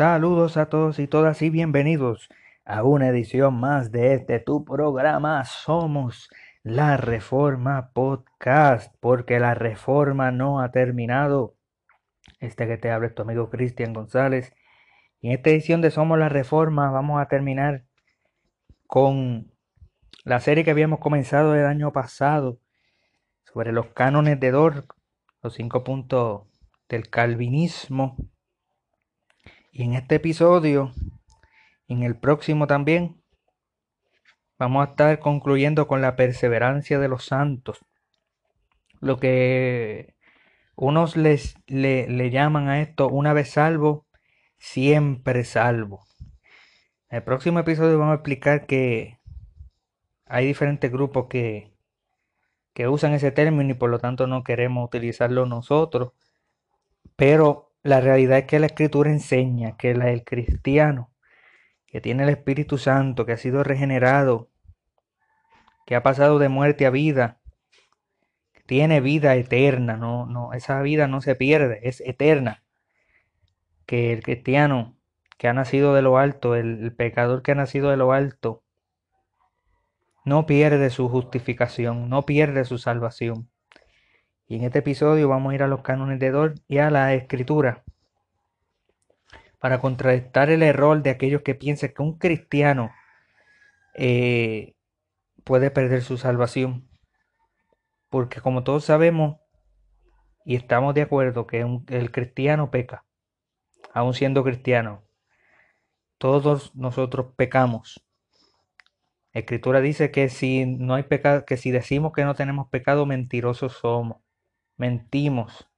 Saludos a todos y todas y bienvenidos a una edición más de este tu programa Somos la Reforma Podcast, porque la reforma no ha terminado. Este que te habla es tu amigo Cristian González. Y en esta edición de Somos la Reforma vamos a terminar con la serie que habíamos comenzado el año pasado sobre los cánones de Dor, los cinco puntos del calvinismo y en este episodio, en el próximo también, vamos a estar concluyendo con la perseverancia de los santos. Lo que unos les, le, le llaman a esto una vez salvo, siempre salvo. En el próximo episodio vamos a explicar que hay diferentes grupos que, que usan ese término y por lo tanto no queremos utilizarlo nosotros. Pero la realidad es que la escritura enseña que el cristiano que tiene el Espíritu Santo, que ha sido regenerado, que ha pasado de muerte a vida, que tiene vida eterna, no, no, esa vida no se pierde, es eterna. Que el cristiano que ha nacido de lo alto, el pecador que ha nacido de lo alto, no pierde su justificación, no pierde su salvación. Y en este episodio vamos a ir a los cánones de Dor y a la escritura para contrarrestar el error de aquellos que piensan que un cristiano eh, puede perder su salvación. Porque como todos sabemos y estamos de acuerdo que el cristiano peca, aun siendo cristiano, todos nosotros pecamos. Escritura dice que si no hay pecado, que si decimos que no tenemos pecado, mentirosos somos mentimos.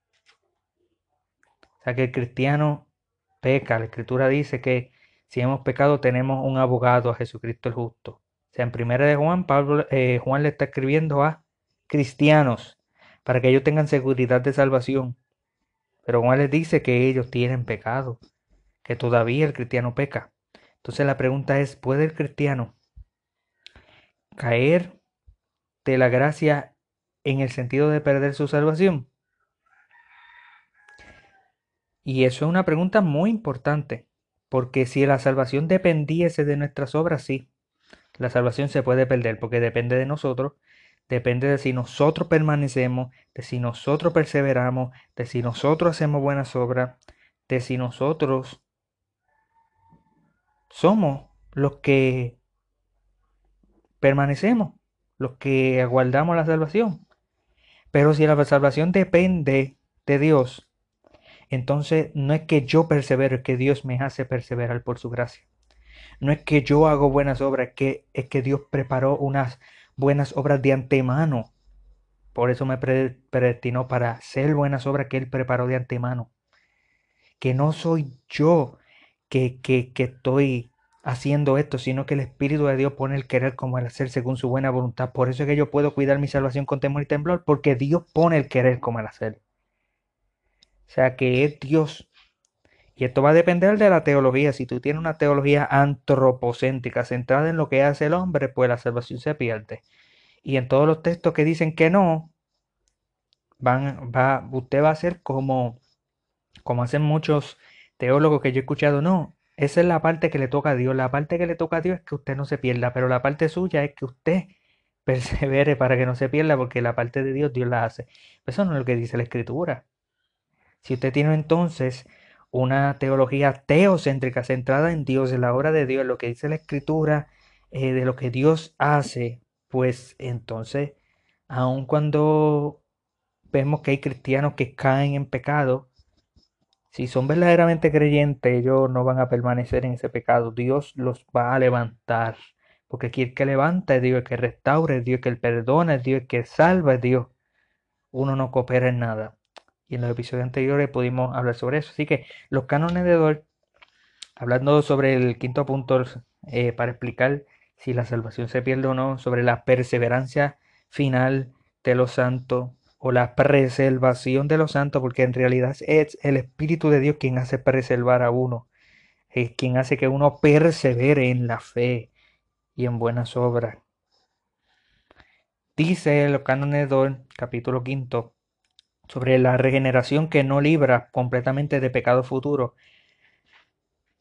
O sea que el cristiano peca. La escritura dice que si hemos pecado tenemos un abogado a Jesucristo el justo. O sea, en primera de Juan, Pablo, eh, Juan le está escribiendo a cristianos para que ellos tengan seguridad de salvación. Pero Juan les dice que ellos tienen pecado, que todavía el cristiano peca. Entonces la pregunta es, ¿puede el cristiano caer de la gracia en el sentido de perder su salvación? Y eso es una pregunta muy importante, porque si la salvación dependiese de nuestras obras, sí, la salvación se puede perder, porque depende de nosotros, depende de si nosotros permanecemos, de si nosotros perseveramos, de si nosotros hacemos buenas obras, de si nosotros somos los que permanecemos, los que aguardamos la salvación. Pero si la salvación depende de Dios, entonces no es que yo persevero, es que Dios me hace perseverar por su gracia. No es que yo hago buenas obras, es que, es que Dios preparó unas buenas obras de antemano. Por eso me predestinó para hacer buenas obras que Él preparó de antemano. Que no soy yo que, que, que estoy haciendo esto, sino que el Espíritu de Dios pone el querer como el hacer según su buena voluntad. Por eso es que yo puedo cuidar mi salvación con temor y temblor, porque Dios pone el querer como el hacer. O sea que es Dios. Y esto va a depender de la teología. Si tú tienes una teología antropocéntrica centrada en lo que hace el hombre, pues la salvación se pierde. Y en todos los textos que dicen que no, van, va, usted va a ser como, como hacen muchos teólogos que yo he escuchado, no, esa es la parte que le toca a Dios. La parte que le toca a Dios es que usted no se pierda, pero la parte suya es que usted persevere para que no se pierda, porque la parte de Dios Dios la hace. Eso no es lo que dice la Escritura. Si usted tiene entonces una teología teocéntrica centrada en Dios, en la obra de Dios, en lo que dice la Escritura, eh, de lo que Dios hace, pues entonces, aun cuando vemos que hay cristianos que caen en pecado, si son verdaderamente creyentes, ellos no van a permanecer en ese pecado. Dios los va a levantar. Porque el que levanta es Dios, el que restaura es Dios, el que perdona es Dios, el que salva es Dios. Uno no coopera en nada. Y en los episodios anteriores pudimos hablar sobre eso. Así que los cánones de Dor, hablando sobre el quinto punto eh, para explicar si la salvación se pierde o no, sobre la perseverancia final de los santos, o la preservación de los santos, porque en realidad es el Espíritu de Dios quien hace preservar a uno, es quien hace que uno persevere en la fe y en buenas obras. Dice el cánones capítulo quinto, sobre la regeneración que no libra completamente de pecado futuro.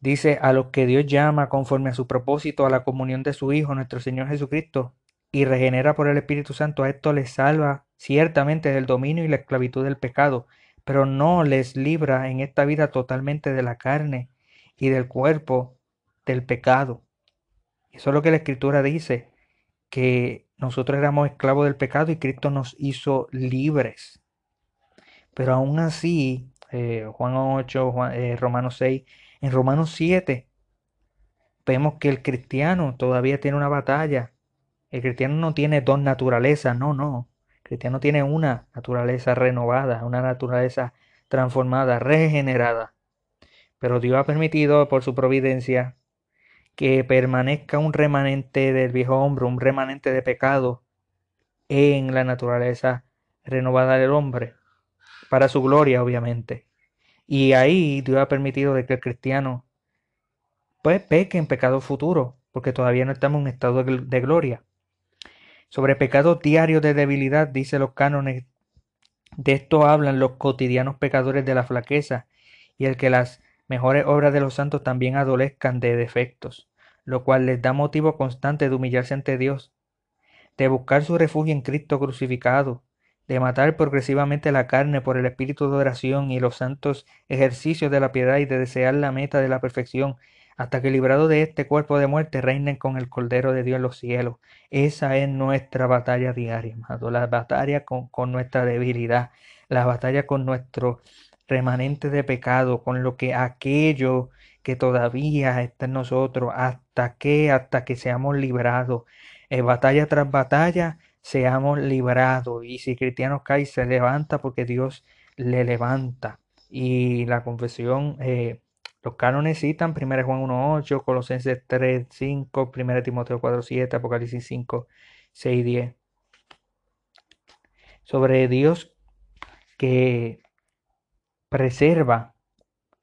Dice, a los que Dios llama conforme a su propósito a la comunión de su Hijo, nuestro Señor Jesucristo, y regenera por el Espíritu Santo, a esto les salva ciertamente del dominio y la esclavitud del pecado, pero no les libra en esta vida totalmente de la carne y del cuerpo del pecado. Eso es lo que la Escritura dice, que nosotros éramos esclavos del pecado y Cristo nos hizo libres. Pero aún así, eh, Juan 8, eh, Romanos 6, en Romanos 7, vemos que el cristiano todavía tiene una batalla. El cristiano no tiene dos naturalezas, no, no. El cristiano tiene una naturaleza renovada, una naturaleza transformada, regenerada. Pero Dios ha permitido por su providencia que permanezca un remanente del viejo hombre, un remanente de pecado en la naturaleza renovada del hombre, para su gloria, obviamente. Y ahí Dios ha permitido de que el cristiano pues peque en pecado futuro, porque todavía no estamos en estado de gloria. Sobre pecado diario de debilidad, dice los cánones, de esto hablan los cotidianos pecadores de la flaqueza, y el que las mejores obras de los santos también adolezcan de defectos, lo cual les da motivo constante de humillarse ante Dios, de buscar su refugio en Cristo crucificado, de matar progresivamente la carne por el espíritu de oración y los santos ejercicios de la piedad y de desear la meta de la perfección, hasta que librado de este cuerpo de muerte reinen con el Cordero de Dios en los cielos. Esa es nuestra batalla diaria, la batalla con, con nuestra debilidad, la batalla con nuestro remanente de pecado, con lo que aquello que todavía está en nosotros, hasta que, hasta que seamos librados, eh, batalla tras batalla, seamos librados. Y si cristiano cae, se levanta porque Dios le levanta. Y la confesión, eh, los cánones citan 1 Juan 1.8, Colosenses 3.5, 1 Timoteo 4.7, Apocalipsis 5, 6, 10. Sobre Dios que preserva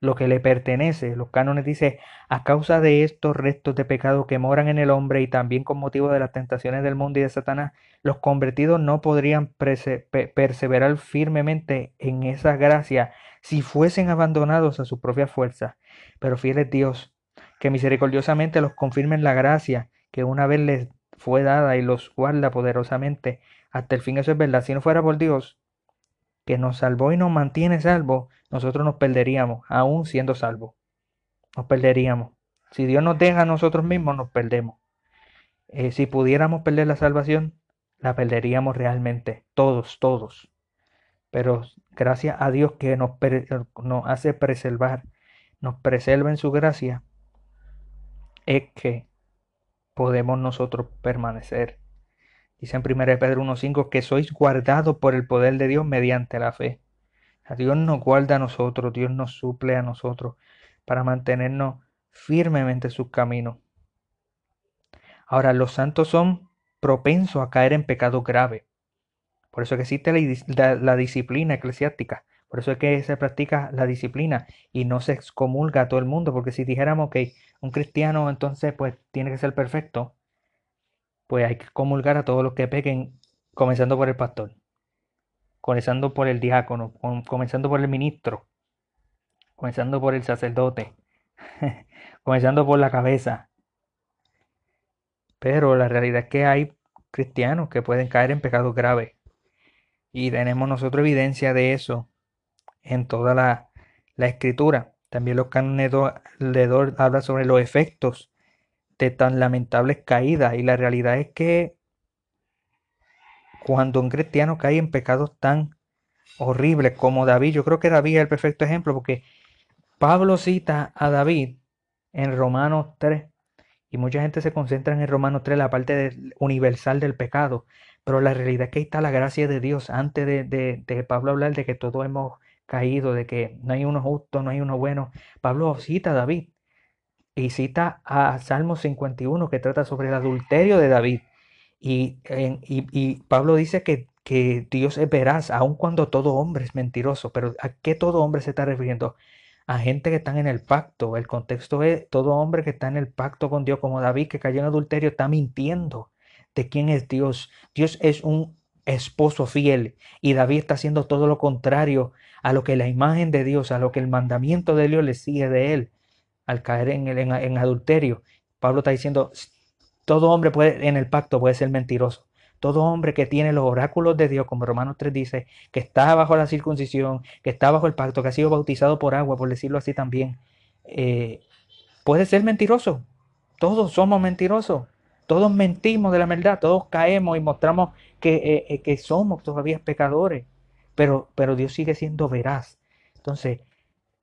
lo que le pertenece. Los cánones dicen, a causa de estos restos de pecado que moran en el hombre y también con motivo de las tentaciones del mundo y de Satanás, los convertidos no podrían perseverar firmemente en esa gracia si fuesen abandonados a su propia fuerza. Pero fiel es Dios, que misericordiosamente los confirme en la gracia que una vez les fue dada y los guarda poderosamente hasta el fin. Eso es verdad. Si no fuera por Dios, que nos salvó y nos mantiene salvos, nosotros nos perderíamos, aún siendo salvos. Nos perderíamos. Si Dios nos deja a nosotros mismos, nos perdemos. Eh, si pudiéramos perder la salvación, la perderíamos realmente, todos, todos. Pero gracias a Dios que nos, nos hace preservar, nos preserva en su gracia, es que podemos nosotros permanecer Dice en 1 Pedro 1.5 que sois guardados por el poder de Dios mediante la fe. A Dios nos guarda a nosotros, Dios nos suple a nosotros para mantenernos firmemente en sus caminos. Ahora, los santos son propensos a caer en pecado grave. Por eso que existe la, disciplina eclesiástica. Por eso es que se practica la disciplina y no se excomulga a todo el mundo. Porque si dijéramos que un cristiano entonces pues tiene que ser perfecto, pues hay que comulgar a todos los que pequen, comenzando por el pastor, comenzando por el diácono, comenzando por el ministro, comenzando por el sacerdote, comenzando por la cabeza. Pero la realidad es que hay cristianos que pueden caer en pecados graves. Y tenemos nosotros evidencia de eso en toda la, escritura. También los cánones de habla sobre los efectos de tan lamentables caídas. Y la realidad es que cuando un cristiano cae en pecados tan horribles como David, yo creo que David es el perfecto ejemplo porque Pablo cita a David en Romanos 3 y mucha gente se concentra en Romanos 3, la parte universal del pecado, pero la realidad es que ahí está la gracia de Dios antes de, de Pablo hablar de que todos hemos caído, de que no hay uno justo, no hay uno bueno. Pablo cita a David y cita a Salmo 51 que trata sobre el adulterio de David. Y, y, Pablo dice que, que, Dios es veraz, aun cuando todo hombre es mentiroso. Pero ¿a qué todo hombre se está refiriendo? A gente que están en el pacto. El contexto es todo hombre que está en el pacto con Dios, como David que cayó en adulterio, está mintiendo de quién es Dios. Dios es un esposo fiel y David está haciendo todo lo contrario a lo que la imagen de Dios, a lo que el mandamiento de Dios le sigue de él al caer en, el, en, adulterio. Pablo está diciendo, todo hombre puede, en el pacto puede ser mentiroso. Todo hombre que tiene los oráculos de Dios, como Romanos 3 dice, que está bajo la circuncisión, que está bajo el pacto, que ha sido bautizado por agua, por decirlo así también, eh, puede ser mentiroso. Todos somos mentirosos. Todos mentimos de la verdad. Todos caemos y mostramos que, eh, eh, que somos todavía pecadores. Pero, pero Dios sigue siendo veraz. Entonces,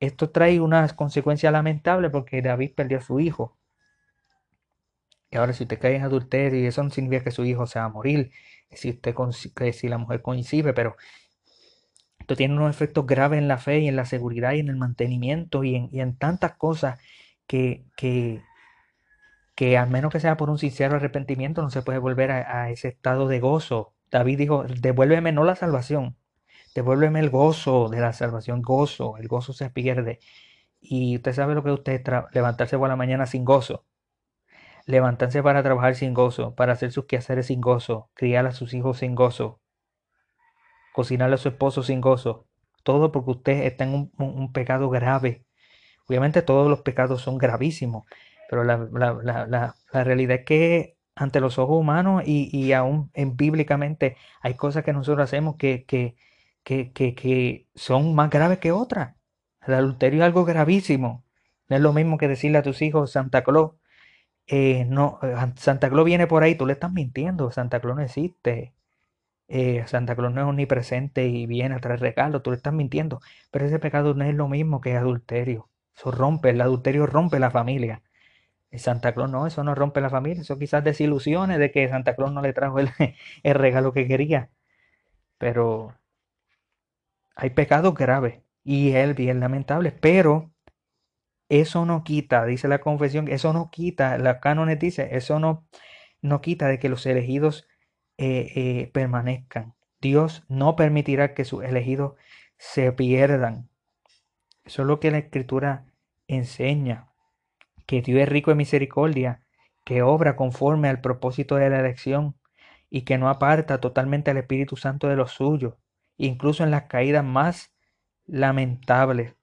esto trae unas consecuencias lamentables porque David perdió a su hijo. Y ahora si usted cae en adulterio, y eso no significa que su hijo se va a morir, si, usted, si la mujer coincide, pero esto tiene unos efectos graves en la fe y en la seguridad y en el mantenimiento y en, y en tantas cosas que, que, que al menos que sea por un sincero arrepentimiento no se puede volver a, a ese estado de gozo. David dijo, devuélveme no la salvación, Devuélveme el gozo de la salvación, gozo, el gozo se pierde. Y usted sabe lo que usted levantarse por la mañana sin gozo, levantarse para trabajar sin gozo, para hacer sus quehaceres sin gozo, criar a sus hijos sin gozo, cocinarle a su esposo sin gozo. Todo porque usted está en un, pecado grave. Obviamente todos los pecados son gravísimos, pero la, realidad es que ante los ojos humanos y, aún en, bíblicamente hay cosas que nosotros hacemos que, que, que, son más graves que otras. El adulterio es algo gravísimo. No es lo mismo que decirle a tus hijos Santa Claus. Eh, no, eh, Santa Claus viene por ahí, tú le estás mintiendo. Santa Claus no existe. Eh, Santa Claus no es omnipresente y viene a traer regalos, tú le estás mintiendo. Pero ese pecado no es lo mismo que adulterio. Eso rompe, el adulterio rompe la familia. Santa Claus no, eso no rompe la familia. Eso quizás desilusiones de que Santa Claus no le trajo el, el regalo que quería. Pero hay pecados graves y él bien lamentable, pero eso no quita, dice la confesión, eso no quita, la cánones dice, eso no, no quita de que los elegidos eh, eh, permanezcan. Dios no permitirá que sus elegidos se pierdan. Eso es lo que la escritura enseña, que Dios es rico en misericordia, que obra conforme al propósito de la elección y que no aparta totalmente al Espíritu Santo de los suyos incluso en las caídas más lamentables.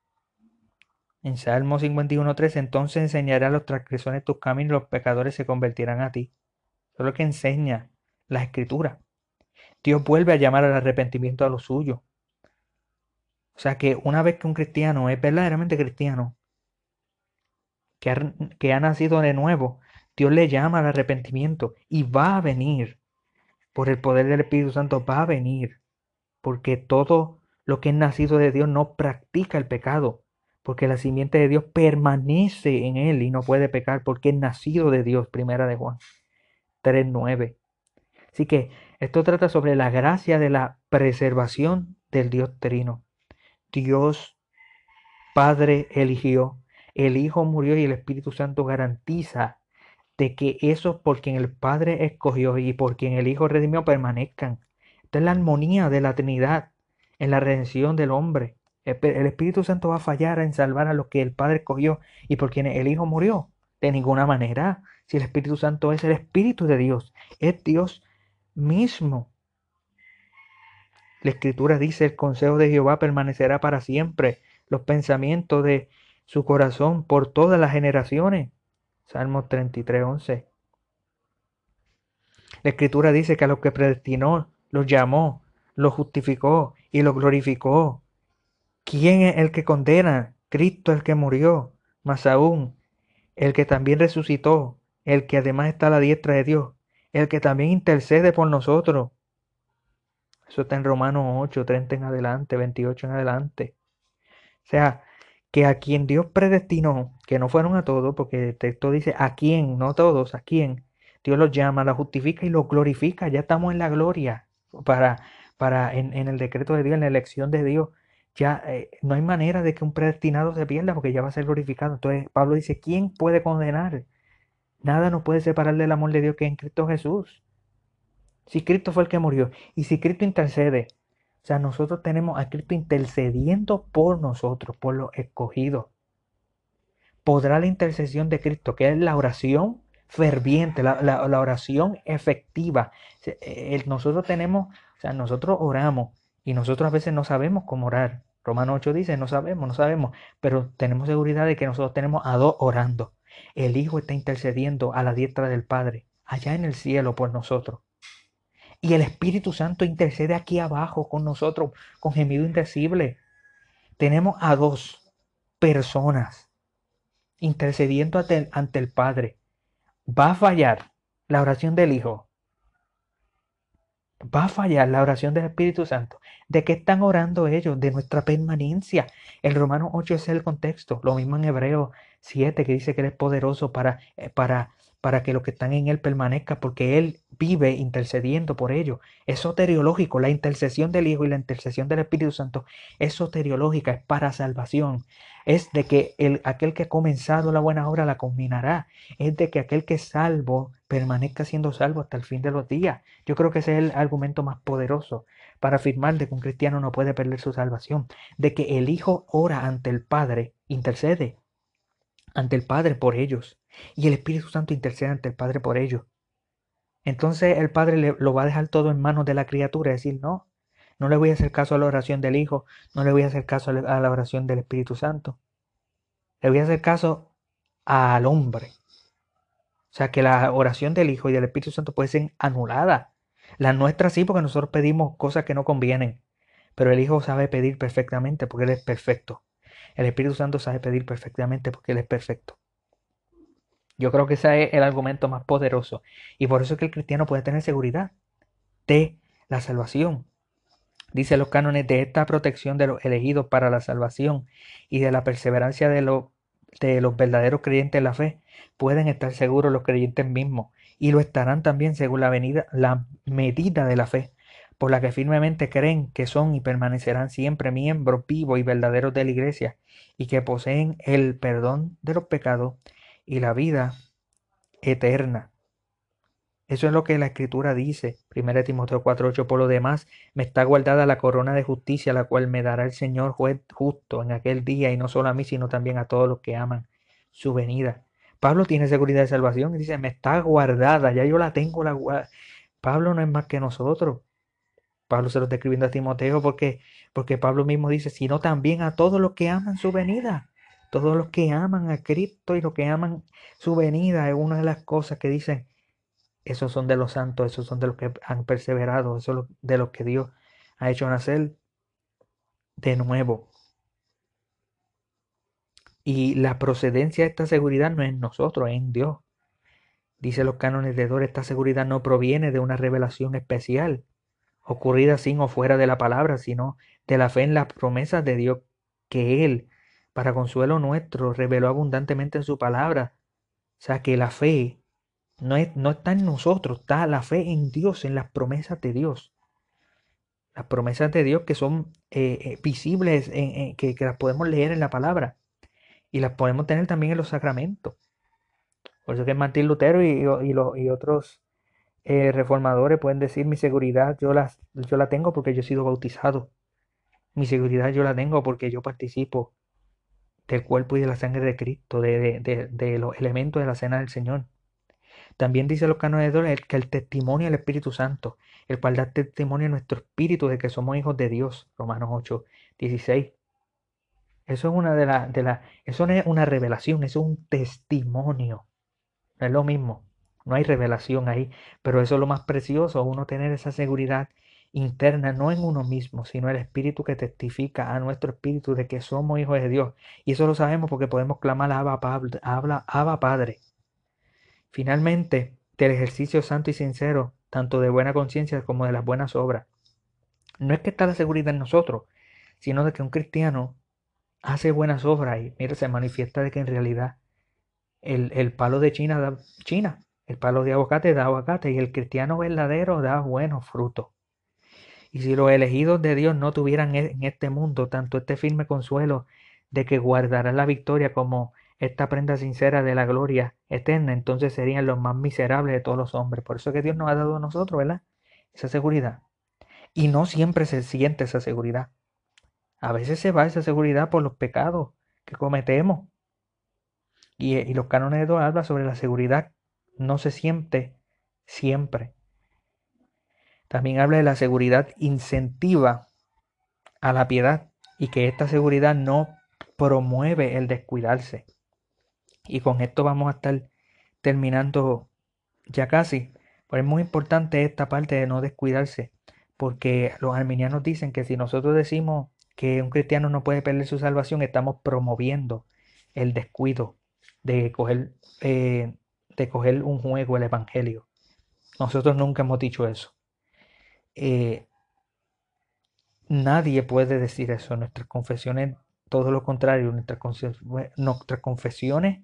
En Salmo 51.3, entonces enseñaré a los transgresores tus caminos y los pecadores se convertirán a ti. Eso es lo que enseña la escritura. Dios vuelve a llamar al arrepentimiento a lo suyo. O sea que una vez que un cristiano es verdaderamente cristiano, que ha, que ha nacido de nuevo, Dios le llama al arrepentimiento y va a venir, por el poder del Espíritu Santo, va a venir porque todo lo que es nacido de Dios no practica el pecado, porque la simiente de Dios permanece en él y no puede pecar porque es nacido de Dios, primera de Juan 3.9. Así que esto trata sobre la gracia de la preservación del Dios trino. Dios Padre eligió, el Hijo murió y el Espíritu Santo garantiza de que esos por quien el Padre escogió y por quien el Hijo redimió permanezcan esta es la armonía de la Trinidad en la redención del hombre. El Espíritu Santo va a fallar en salvar a los que el Padre escogió y por quienes el Hijo murió. De ninguna manera. Si el Espíritu Santo es el Espíritu de Dios, es Dios mismo. La Escritura dice, el consejo de Jehová permanecerá para siempre, los pensamientos de su corazón por todas las generaciones. Salmo 33, 11. La Escritura dice que a los que predestinó los llamó, los justificó y los glorificó. ¿Quién es el que condena? Cristo el que murió, más aún, el que también resucitó, el que además está a la diestra de Dios, el que también intercede por nosotros. Eso está en Romanos 8, 30 en adelante, 28 en adelante. O sea, que a quien Dios predestinó, que no fueron a todos, porque el texto dice a quién, no todos, a quién. Dios los llama, los justifica y los glorifica. Ya estamos en la gloria para, para en, el decreto de Dios, en la elección de Dios, ya eh, no hay manera de que un predestinado se pierda porque ya va a ser glorificado. Entonces Pablo dice, ¿quién puede condenar? Nada nos puede separar del amor de Dios que en Cristo Jesús. Si Cristo fue el que murió y si Cristo intercede, o sea, nosotros tenemos a Cristo intercediendo por nosotros, por los escogidos. Podrá la intercesión de Cristo, que es la oración ferviente, la, oración efectiva. nosotros tenemos, o sea, nosotros oramos y nosotros a veces no sabemos cómo orar. Romano 8 dice, no sabemos, no sabemos, pero tenemos seguridad de que nosotros tenemos a dos orando. El Hijo está intercediendo a la diestra del Padre, allá en el cielo por nosotros. Y el Espíritu Santo intercede aquí abajo con nosotros, con gemido indecible. Tenemos a dos personas intercediendo ante el, Padre. ¿Va a fallar la oración del Hijo? va a fallar la oración del Espíritu Santo. ¿De qué están orando ellos? De nuestra permanencia. El Romano 8 es el contexto. Lo mismo en Hebreo 7 que dice que Él es poderoso para, eh, para, para que los que están en Él permanezcan porque Él vive intercediendo por ellos. Es soteriológico. La intercesión del Hijo y la intercesión del Espíritu Santo es soteriológica, es para salvación es de que el, aquel que ha comenzado la buena obra la culminará, es de que aquel que es salvo permanezca siendo salvo hasta el fin de los días. Yo creo que ese es el argumento más poderoso para afirmar de que un cristiano no puede perder su salvación, de que el Hijo ora ante el Padre, intercede ante el Padre por ellos, y el Espíritu Santo intercede ante el Padre por ellos. Entonces el Padre le, lo va a dejar todo en manos de la criatura, es decir, no, no le voy a hacer caso a la oración del Hijo, no le voy a hacer caso a la oración del Espíritu Santo. Le voy a hacer caso al hombre. O sea que la oración del Hijo y del Espíritu Santo puede ser anulada. La nuestra sí, porque nosotros pedimos cosas que no convienen. Pero el Hijo sabe pedir perfectamente porque Él es perfecto. El Espíritu Santo sabe pedir perfectamente porque Él es perfecto. Yo creo que ese es el argumento más poderoso. Y por eso es que el cristiano puede tener seguridad de la salvación. Dice los cánones de esta protección de los elegidos para la salvación y de la perseverancia de, de los verdaderos creyentes en la fe, pueden estar seguros los creyentes mismos y lo estarán también según la, venida, la medida de la fe, por la que firmemente creen que son y permanecerán siempre miembros vivos y verdaderos de la iglesia y que poseen el perdón de los pecados y la vida eterna. Eso es lo que la escritura dice. 1 Timoteo 4:8. Por lo demás, me está guardada la corona de justicia, la cual me dará el Señor juez justo en aquel día, y no solo a mí, sino también a todos los que aman su venida. Pablo tiene seguridad de salvación y dice, me está guardada, ya yo la tengo. La Pablo no es más que nosotros. Pablo se lo está escribiendo a Timoteo porque, porque Pablo mismo dice, sino también a todos los que aman su venida. Todos los que aman a Cristo y los que aman su venida es una de las cosas que dicen esos son de los santos, esos son de los que han perseverado, esos de los que Dios ha hecho nacer de nuevo. Y la procedencia de esta seguridad no es en nosotros, es en Dios. Dice los cánones de Dor, esta seguridad no proviene de una revelación especial, ocurrida sin o fuera de la palabra, sino de la fe en las promesas de Dios que Él, para consuelo nuestro, reveló abundantemente en su palabra. O sea que la fe no, está en nosotros, está la fe en Dios, en las promesas de Dios. Las promesas de Dios que son eh, eh, visibles, que, las podemos leer en la palabra y las podemos tener también en los sacramentos. Por eso que Martín Lutero y, y, otros eh, reformadores pueden decir mi seguridad yo, las, yo la tengo porque yo he sido bautizado. Mi seguridad yo la tengo porque yo participo del cuerpo y de la sangre de Cristo, de, de los elementos de la cena del Señor. También dice los de que el testimonio del Espíritu Santo, el cual da testimonio a nuestro espíritu de que somos hijos de Dios, Romanos 8, 16. Eso es una de las, de la, eso no es una revelación, eso es un testimonio. No es lo mismo, no hay revelación ahí, pero eso es lo más precioso, uno tener esa seguridad interna, no en uno mismo, sino el Espíritu que testifica a nuestro Espíritu de que somos hijos de Dios. Y eso lo sabemos porque podemos clamar a Abba Padre. Finalmente, del ejercicio santo y sincero, tanto de buena conciencia como de las buenas obras. No es que está la seguridad en nosotros, sino de que un cristiano hace buenas obras y mira, se manifiesta de que en realidad el, el palo de China da China, el palo de aguacate da aguacate y el cristiano verdadero da buenos frutos. Y si los elegidos de Dios no tuvieran e, en este mundo tanto este firme consuelo de que guardarán la victoria como esta prenda sincera de la gloria eterna, entonces serían los más miserables de todos los hombres. Por eso que Dios nos ha dado a nosotros, ¿verdad? Esa seguridad. Y no siempre se siente esa seguridad. A veces se va esa seguridad por los pecados que cometemos. Y, los cánones de Dios hablan sobre la seguridad. No se siente siempre. También habla de la seguridad incentiva a la piedad y que esta seguridad no promueve el descuidarse. Y con esto vamos a estar terminando ya casi. Pero es muy importante esta parte de no descuidarse, porque los arminianos dicen que si nosotros decimos que un cristiano no puede perder su salvación, estamos promoviendo el descuido de coger, eh, de coger un juego, el Evangelio. Nosotros nunca hemos dicho eso. Eh, nadie puede decir eso. Nuestras confesiones, todo lo contrario, nuestras, nuestras confesiones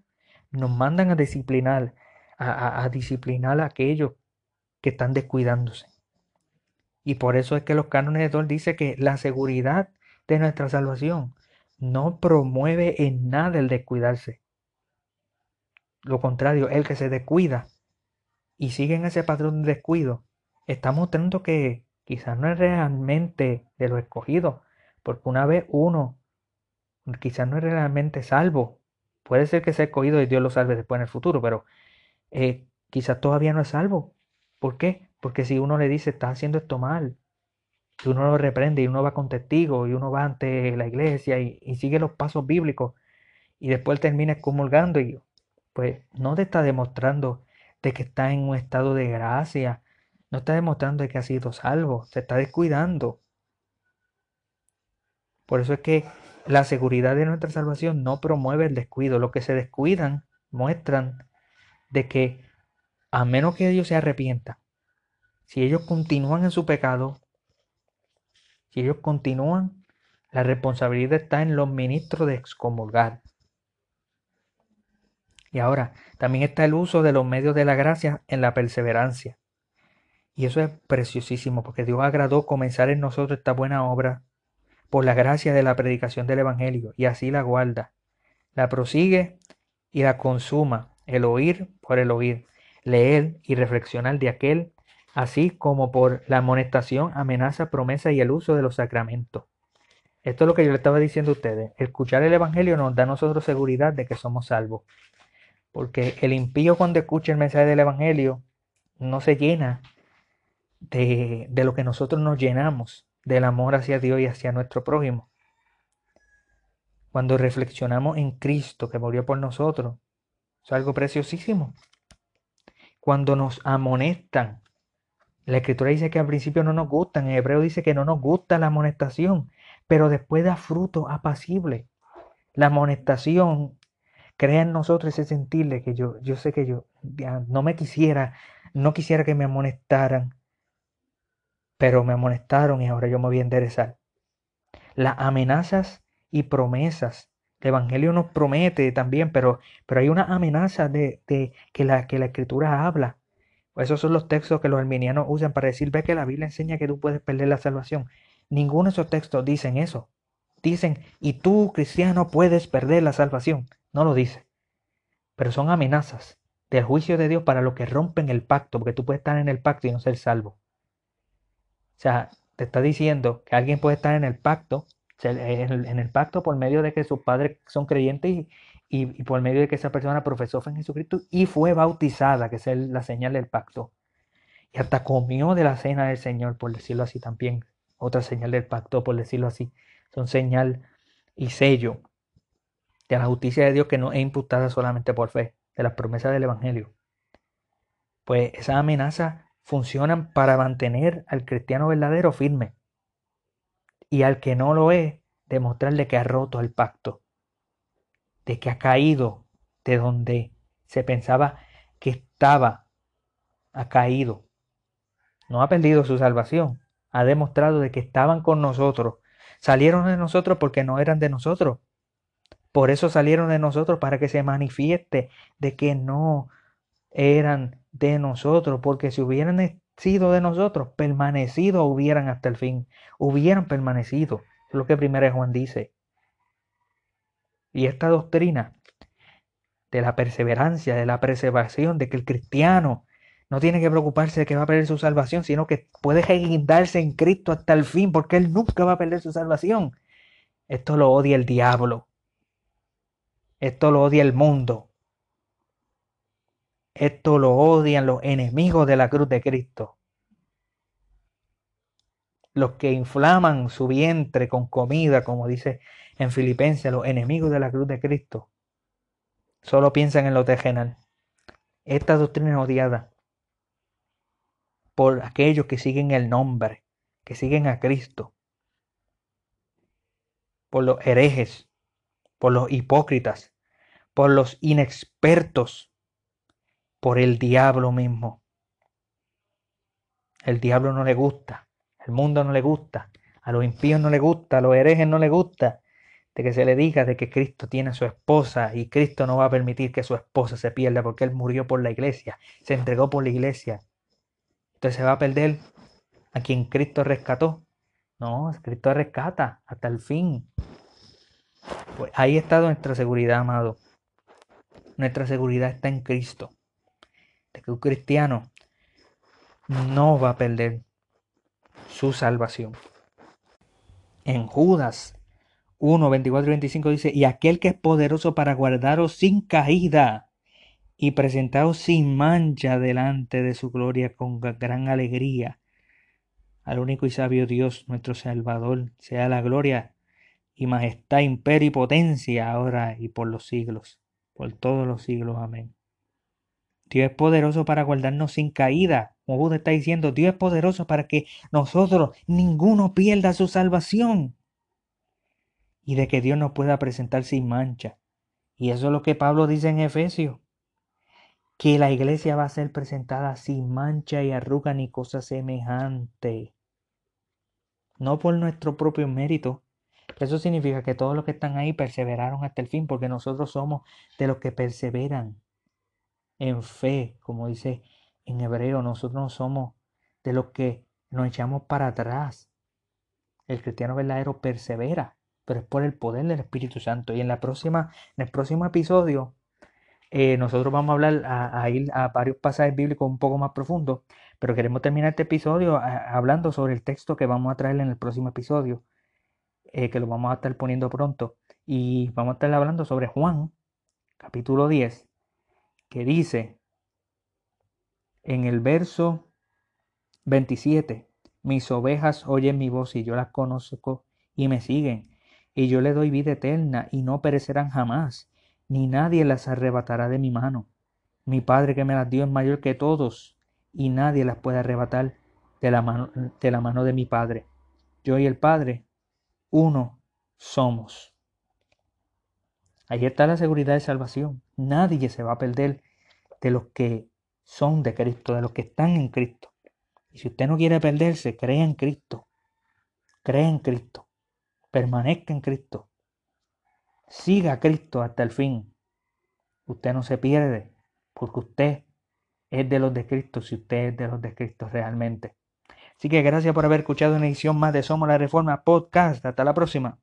nos mandan a disciplinar, a, a disciplinar a aquellos que están descuidándose. Y por eso es que los cánones de Dol dice que la seguridad de nuestra salvación no promueve en nada el descuidarse. Lo contrario, el que se descuida y sigue en ese patrón de descuido, está mostrando que quizás no es realmente de lo escogido, porque una vez uno quizás no es realmente salvo. Puede ser que sea escogido y Dios lo salve después en el futuro, pero eh, quizás todavía no es salvo. ¿Por qué? Porque si uno le dice, está haciendo esto mal, y uno lo reprende y uno va con testigo y uno va ante la iglesia y, sigue los pasos bíblicos y después termina excomulgando y pues no te está demostrando de que está en un estado de gracia, no está demostrando de que ha sido salvo, se está descuidando. Por eso es que la seguridad de nuestra salvación no promueve el descuido. Los que se descuidan muestran de que a menos que ellos se arrepientan, si ellos continúan en su pecado, si ellos continúan, la responsabilidad está en los ministros de excomulgar. Y ahora, también está el uso de los medios de la gracia en la perseverancia. Y eso es preciosísimo, porque Dios agradó comenzar en nosotros esta buena obra por la gracia de la predicación del Evangelio, y así la guarda, la prosigue y la consuma, el oír por el oír, leer y reflexionar de aquel, así como por la amonestación, amenaza, promesa y el uso de los sacramentos. Esto es lo que yo le estaba diciendo a ustedes. Escuchar el Evangelio nos da a nosotros seguridad de que somos salvos. Porque el impío cuando escucha el mensaje del Evangelio no se llena de, de lo que nosotros nos llenamos, del amor hacia Dios y hacia nuestro prójimo. Cuando reflexionamos en Cristo que murió por nosotros, es algo preciosísimo cuando nos amonestan. La escritura dice que al principio no nos gustan, en hebreo dice que no nos gusta la amonestación, pero después da fruto apacible. La amonestación crea en nosotros ese sentirle que yo, yo sé que yo no me quisiera, no quisiera que me amonestaran, pero me amonestaron y ahora yo me voy a enderezar. Las amenazas y promesas el Evangelio nos promete también, pero, pero hay una amenaza de, que, la, que la Escritura habla. Esos son los textos que los arminianos usan para decir, ve que la Biblia enseña que tú puedes perder la salvación. Ninguno de esos textos dicen eso. Dicen, y tú, cristiano, puedes perder la salvación. No lo dice. Pero son amenazas del juicio de Dios para los que rompen el pacto, porque tú puedes estar en el pacto y no ser salvo. O sea, te está diciendo que alguien puede estar en el pacto en el pacto por medio de que sus padres son creyentes y, por medio de que esa persona profesó fe en Jesucristo y fue bautizada, que es la señal del pacto. Y hasta comió de la cena del Señor, por decirlo así también. Otra señal del pacto, por decirlo así. Son señal y sello de la justicia de Dios que no es imputada solamente por fe, de las promesas del Evangelio. Pues esas amenazas funcionan para mantener al cristiano verdadero firme y al que no lo es, demostrarle que ha roto el pacto, de que ha caído de donde se pensaba que estaba, ha caído. No ha perdido su salvación, ha demostrado de que estaban con nosotros. Salieron de nosotros porque no eran de nosotros. Por eso salieron de nosotros para que se manifieste de que no eran de nosotros, porque si hubieran sido de nosotros, permanecido hubieran hasta el fin, hubieran permanecido. Es lo que primero Juan dice. Y esta doctrina de la perseverancia, de la preservación, de que el cristiano no tiene que preocuparse de que va a perder su salvación, sino que puede guindarse en Cristo hasta el fin, porque él nunca va a perder su salvación. Esto lo odia el diablo. Esto lo odia el mundo. Esto lo odian los enemigos de la cruz de Cristo. los que inflaman su vientre con comida, como dice en Filipenses, los enemigos de la cruz de Cristo, solo piensan en lo terrenal. Esta doctrina es odiada por aquellos que siguen el nombre, que siguen a Cristo, por los herejes, por los hipócritas, por los inexpertos, por el diablo mismo. El diablo no le gusta, el mundo no le gusta, a los impíos no le gusta, a los herejes no le gusta de que se le diga de que Cristo tiene a su esposa y Cristo no va a permitir que su esposa se pierda porque Él murió por la iglesia, se entregó por la iglesia. Entonces se va a perder a quien Cristo rescató. No, Cristo rescata hasta el fin. Pues ahí está nuestra seguridad, amado. Nuestra seguridad está en Cristo. De que un cristiano no va a perder su salvación. En Judas 1, 24 y 25 dice, y aquel que es poderoso para guardaros sin caída y presentaros sin mancha delante de su gloria con gran alegría. Al único y sabio Dios, nuestro Salvador, sea la gloria y majestad, imperio y potencia ahora y por los siglos, por todos los siglos. Amén. Dios es poderoso para guardarnos sin caída. Como Buda está diciendo, Dios es poderoso para que nosotros, ninguno pierda su salvación. Y de que Dios nos pueda presentar sin mancha. Y eso es lo que Pablo dice en Efesios. Que la iglesia va a ser presentada sin mancha y arruga ni cosa semejante. No por nuestro propio mérito. Eso significa que todos los que están ahí perseveraron hasta el fin, porque nosotros somos de los que perseveran en fe, como dice en hebreo, nosotros no somos de los que nos echamos para atrás. El cristiano verdadero persevera, pero es por el poder del Espíritu Santo. Y en la próxima, en el próximo episodio, eh, nosotros vamos a hablar a, ir a varios pasajes bíblicos un poco más profundos, pero queremos terminar este episodio hablando sobre el texto que vamos a traer en el próximo episodio, eh, que lo vamos a estar poniendo pronto. Y vamos a estar hablando sobre Juan, capítulo 10, que dice en el verso 27, mis ovejas oyen mi voz y yo las conozco y me siguen, y yo le doy vida eterna y no perecerán jamás, ni nadie las arrebatará de mi mano. Mi Padre que me las dio es mayor que todos, y nadie las puede arrebatar de la mano de, mi Padre. Yo y el Padre, uno somos. Ahí está la seguridad de salvación. Nadie se va a perder de los que son de Cristo, de los que están en Cristo. Y si usted no quiere perderse, crea en Cristo. Crea en Cristo. Permanezca en Cristo. Siga a Cristo hasta el fin. Usted no se pierde porque usted es de los de Cristo si usted es de los de Cristo realmente. Así que gracias por haber escuchado una edición más de Somos la Reforma Podcast. Hasta la próxima.